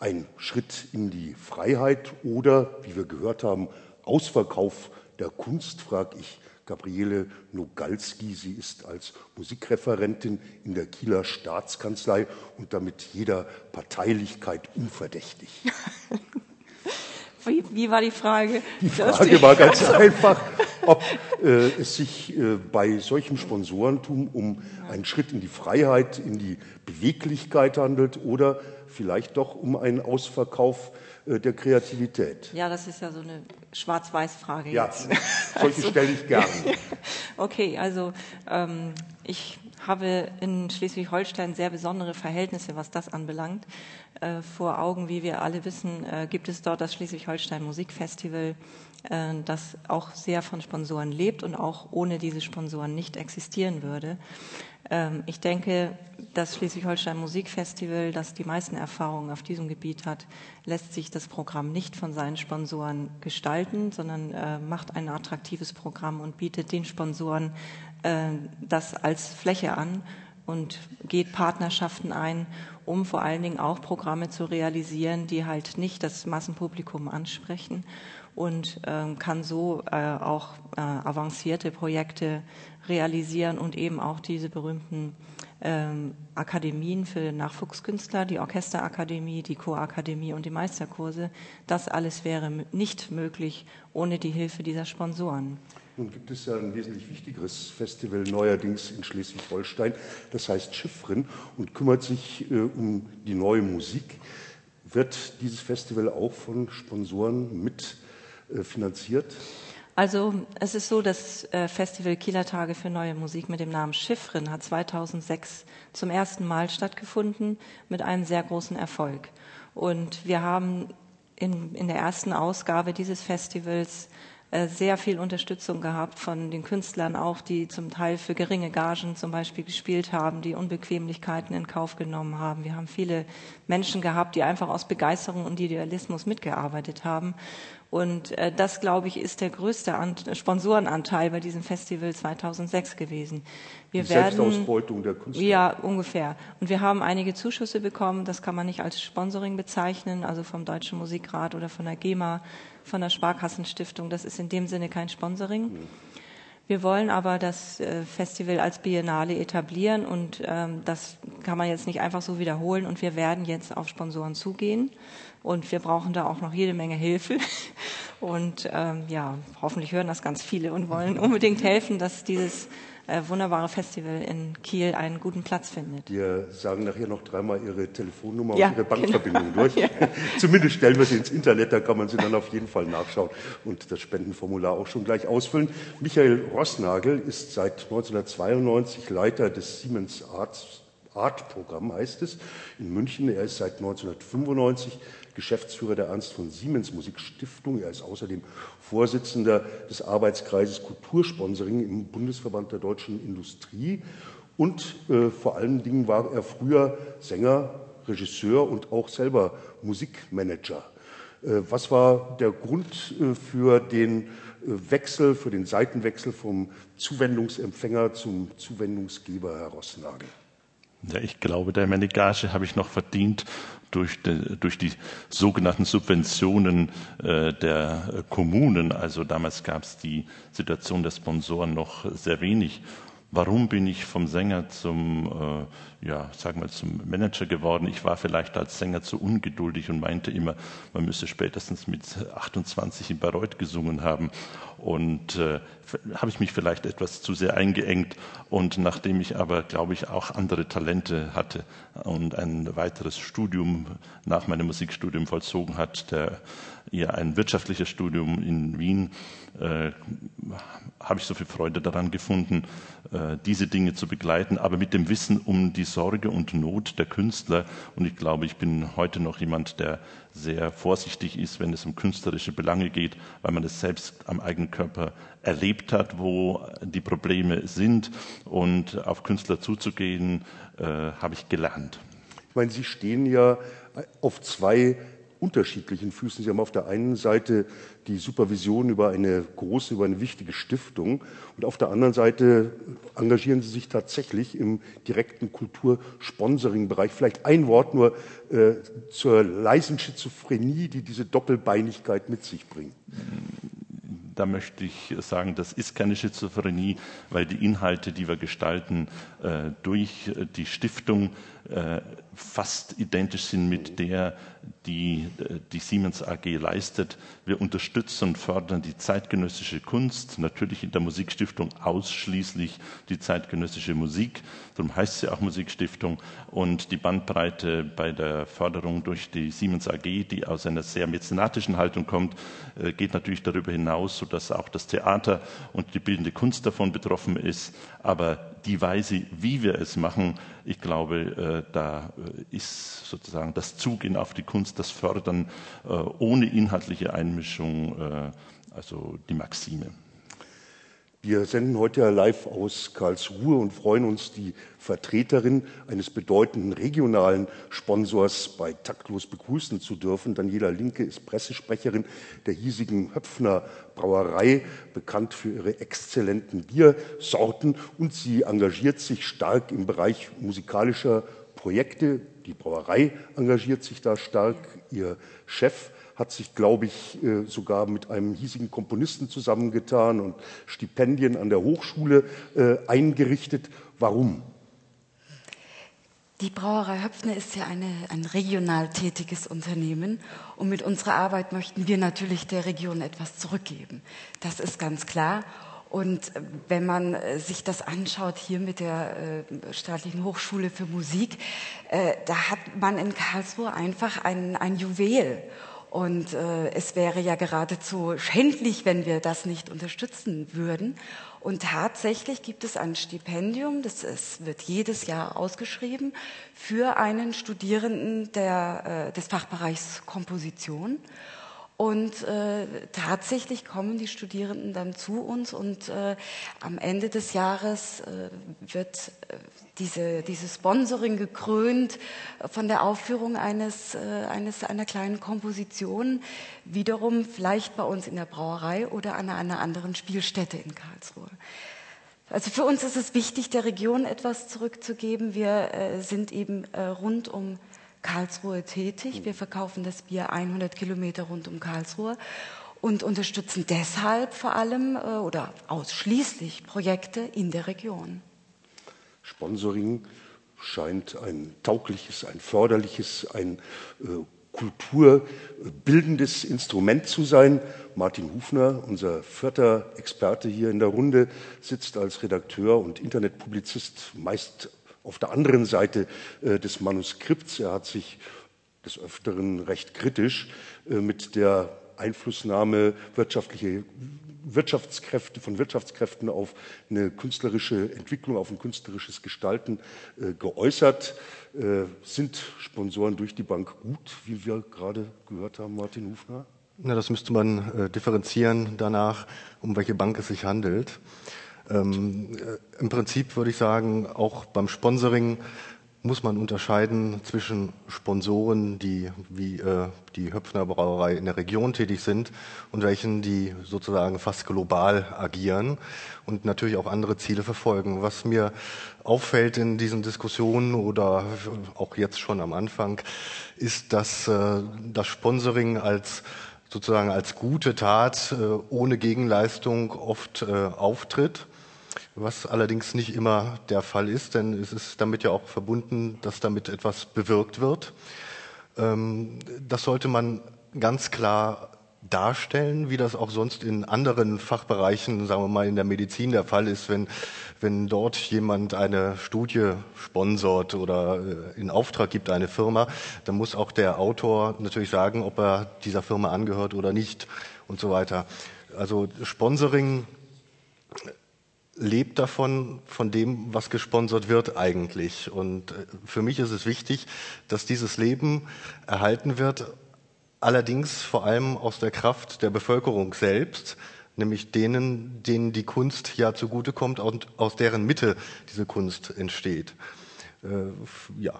ein Schritt in die Freiheit oder, wie wir gehört haben, Ausverkauf der Kunst, frage ich Gabriele Nogalski. Sie ist als Musikreferentin in der Kieler Staatskanzlei und damit jeder Parteilichkeit unverdächtig. Wie, wie, war die Frage? Die Frage war ganz einfach, ob äh, es sich äh, bei solchem Sponsorentum um einen Schritt in die Freiheit, in die Beweglichkeit handelt oder vielleicht doch um einen Ausverkauf äh, der Kreativität. Ja, das ist ja so eine Schwarz-Weiß-Frage. Ja, jetzt. solche also, stelle ich gerne. okay, also ähm, ich habe in Schleswig-Holstein sehr besondere Verhältnisse, was das anbelangt. Äh, vor Augen, wie wir alle wissen, äh, gibt es dort das Schleswig-Holstein Musikfestival, äh, das auch sehr von Sponsoren lebt und auch ohne diese Sponsoren nicht existieren würde. Ähm, ich denke, das Schleswig-Holstein Musikfestival, das die meisten Erfahrungen auf diesem Gebiet hat, lässt sich das Programm nicht von seinen Sponsoren gestalten, sondern macht ein attraktives Programm und bietet den Sponsoren äh, das als Fläche an und geht Partnerschaften ein, um vor allen Dingen auch Programme zu realisieren, die halt nicht das Massenpublikum ansprechen und äh, kann so äh, auch äh, avancierte Projekte realisieren und eben auch diese berühmten ähm, Akademien für Nachwuchskünstler, die Orchesterakademie, die Chorakademie und die Meisterkurse. Das alles wäre nicht möglich ohne die Hilfe dieser Sponsoren. Nun gibt es ja ein wesentlich wichtigeres Festival neuerdings in Schleswig-Holstein, das heißt Schiffrin und kümmert sich äh, um die neue Musik. Wird dieses Festival auch von Sponsoren mit äh? Also es ist so, das äh, Festival Kieler Tage für neue Musik mit dem Namen Schiffrin hat 2006 zum ersten Mal stattgefunden mit einem sehr großen Erfolg. Und wir haben in, in der ersten Ausgabe dieses Festivals sehr viel Unterstützung gehabt von den Künstlern auch, die zum Teil für geringe Gagen zum Beispiel gespielt haben, die Unbequemlichkeiten in Kauf genommen haben. Wir haben viele Menschen gehabt, die einfach aus Begeisterung und Idealismus mitgearbeitet haben. Und äh, das, glaube ich, ist der größte Ant Sponsorenanteil bei diesem Festival 2006 gewesen. Wir Die werden, Selbstausbeutung der Künstler. Ja, ungefähr. Und wir haben einige Zuschüsse bekommen. Das kann man nicht als Sponsoring bezeichnen, also vom Deutschen Musikrat oder von der GEMA, von der Sparkassenstiftung. Das ist in dem Sinne kein Sponsoring. Mhm. Wir wollen aber das äh, Festival als Biennale etablieren und ähm, das kann man jetzt nicht einfach so wiederholen und wir werden jetzt auf Sponsoren zugehen und wir brauchen da auch noch jede Menge Hilfe. Und ähm, ja, hoffentlich hören das ganz viele und wollen unbedingt helfen, dass dieses äh, wunderbare Festival in Kiel einen guten Platz findet. Wir sagen nachher noch dreimal Ihre Telefonnummer ja, und Ihre Bankverbindung genau. durch. ja. Zumindest stellen wir sie ins Internet, da kann man sie dann auf jeden Fall nachschauen und das Spendenformular auch schon gleich ausfüllen. Michael Rossnagel ist seit 1992 Leiter des Siemens Arts Art-Programm heißt es, in München. Er ist seit 1995 Geschäftsführer der Ernst von Siemens Musikstiftung. Er ist außerdem Vorsitzender des Arbeitskreises Kultursponsoring im Bundesverband der deutschen Industrie. Und äh, vor allen Dingen war er früher Sänger, Regisseur und auch selber Musikmanager. Äh, was war der Grund äh, für den äh, Wechsel, für den Seitenwechsel vom Zuwendungsempfänger zum Zuwendungsgeber, Herr Rossnagel? Ja, ich glaube, der meine Gage habe ich noch verdient durch, de, durch die sogenannten Subventionen äh, der Kommunen. Also damals gab es die Situation der Sponsoren noch sehr wenig. Warum bin ich vom Sänger zum, äh, ja, sagen wir zum Manager geworden? Ich war vielleicht als Sänger zu ungeduldig und meinte immer, man müsse spätestens mit 28 in Bayreuth gesungen haben. Und äh, habe ich mich vielleicht etwas zu sehr eingeengt. Und nachdem ich aber, glaube ich, auch andere Talente hatte und ein weiteres Studium nach meinem Musikstudium vollzogen hat, der ja ein wirtschaftliches Studium in Wien, äh, habe ich so viel Freude daran gefunden, äh, diese Dinge zu begleiten, aber mit dem Wissen um die Sorge und Not der Künstler. Und ich glaube, ich bin heute noch jemand, der sehr vorsichtig ist, wenn es um künstlerische Belange geht, weil man es selbst am eigenen Körper erlebt hat, wo die Probleme sind. Und auf Künstler zuzugehen, äh, habe ich gelernt. Ich meine, Sie stehen ja auf zwei unterschiedlichen Füßen. Sie haben auf der einen Seite die Supervision über eine große, über eine wichtige Stiftung und auf der anderen Seite engagieren Sie sich tatsächlich im direkten Kultursponsoring-Bereich. Vielleicht ein Wort nur äh, zur leisen Schizophrenie, die diese Doppelbeinigkeit mit sich bringt. Da möchte ich sagen, das ist keine Schizophrenie, weil die Inhalte, die wir gestalten, äh, durch die Stiftung äh, fast identisch sind mit der, die die Siemens AG leistet. Wir unterstützen und fördern die zeitgenössische Kunst, natürlich in der Musikstiftung ausschließlich die zeitgenössische Musik, darum heißt sie auch Musikstiftung. Und die Bandbreite bei der Förderung durch die Siemens AG, die aus einer sehr mäzenatischen Haltung kommt, äh, geht natürlich darüber hinaus, sodass auch das Theater und die bildende Kunst davon betroffen ist. Aber die Weise, wie wir es machen, ich glaube, äh, da äh, ist sozusagen das Zugehen auf die Kunst, das Fördern äh, ohne inhaltliche Einmischung, also die Maxime. Wir senden heute live aus Karlsruhe und freuen uns, die Vertreterin eines bedeutenden regionalen Sponsors bei Taktlos begrüßen zu dürfen. Daniela Linke ist Pressesprecherin der hiesigen Höpfner Brauerei, bekannt für ihre exzellenten Biersorten und sie engagiert sich stark im Bereich musikalischer Projekte. Die Brauerei engagiert sich da stark. Ihr Chef hat sich, glaube ich, äh, sogar mit einem hiesigen Komponisten zusammengetan und Stipendien an der Hochschule äh, eingerichtet. Warum? Die Brauerei Höpfner ist ja eine, ein regional tätiges Unternehmen und mit unserer Arbeit möchten wir natürlich der Region etwas zurückgeben. Das ist ganz klar. Und äh, wenn man sich das anschaut hier mit der staatlichen Hochschule für Musik, da hat man in Karlsruhe einfach ein, ein Juwel. Und äh, es wäre ja geradezu schändlich, wenn wir das nicht unterstützen würden. Und tatsächlich gibt es ein Stipendium, das ist, wird jedes Jahr ausgeschrieben, für einen Studierenden der, äh, des Fachbereichs Komposition. Und äh, tatsächlich kommen die Studierenden dann zu uns und äh, am Ende des Jahres äh, wird äh, diese, dieses Sponsoring gekrönt von der Aufführung eines, äh, eines, einer kleinen Komposition, wiederum vielleicht bei uns in der Brauerei oder an einer anderen Spielstätte in Karlsruhe. Also für uns ist es wichtig, der Region etwas zurückzugeben. Wir äh, sind eben rund um Karlsruhe tätig. Wir verkaufen das Bier 100 Kilometer rund um Karlsruhe und unterstützen deshalb vor allem äh, oder ausschließlich Projekte in der Region. Sponsoring scheint ein taugliches, ein förderliches, ein äh, kulturbildendes Instrument zu sein. Martin Hufner, unser vierter Experte hier in der Runde, sitzt als Redakteur und Internetpublizist meist auf der anderen Seite äh, des Manuskripts. Er hat sich des Öfteren recht kritisch äh, mit der Einflussnahme wirtschaftliche Wirtschaftskräfte, von Wirtschaftskräften auf eine künstlerische Entwicklung, auf ein künstlerisches Gestalten äh, geäußert. Äh, sind Sponsoren durch die Bank gut, wie wir gerade gehört haben, Martin Hufner? Na, das müsste man äh, differenzieren danach, um welche Bank es sich handelt. Ähm, äh, Im Prinzip würde ich sagen, auch beim Sponsoring muss man unterscheiden zwischen Sponsoren, die wie äh, die Höpfner Brauerei in der Region tätig sind und welchen, die sozusagen fast global agieren und natürlich auch andere Ziele verfolgen. Was mir auffällt in diesen Diskussionen oder auch jetzt schon am Anfang, ist, dass äh, das Sponsoring als sozusagen als gute Tat äh, ohne Gegenleistung oft äh, auftritt was allerdings nicht immer der Fall ist, denn es ist damit ja auch verbunden, dass damit etwas bewirkt wird. Ähm, das sollte man ganz klar darstellen, wie das auch sonst in anderen Fachbereichen, sagen wir mal in der Medizin der Fall ist, wenn, wenn dort jemand eine Studie sponsort oder äh, in Auftrag gibt eine Firma, dann muss auch der Autor natürlich sagen, ob er dieser Firma angehört oder nicht und so weiter. Also Sponsoring lebt davon, von dem, was gesponsert wird eigentlich. Und äh, für mich ist es wichtig, dass dieses Leben erhalten wird, allerdings vor allem aus der Kraft der Bevölkerung selbst, nämlich denen, denen die Kunst ja zugutekommt und aus deren Mitte diese Kunst entsteht. Äh, ja.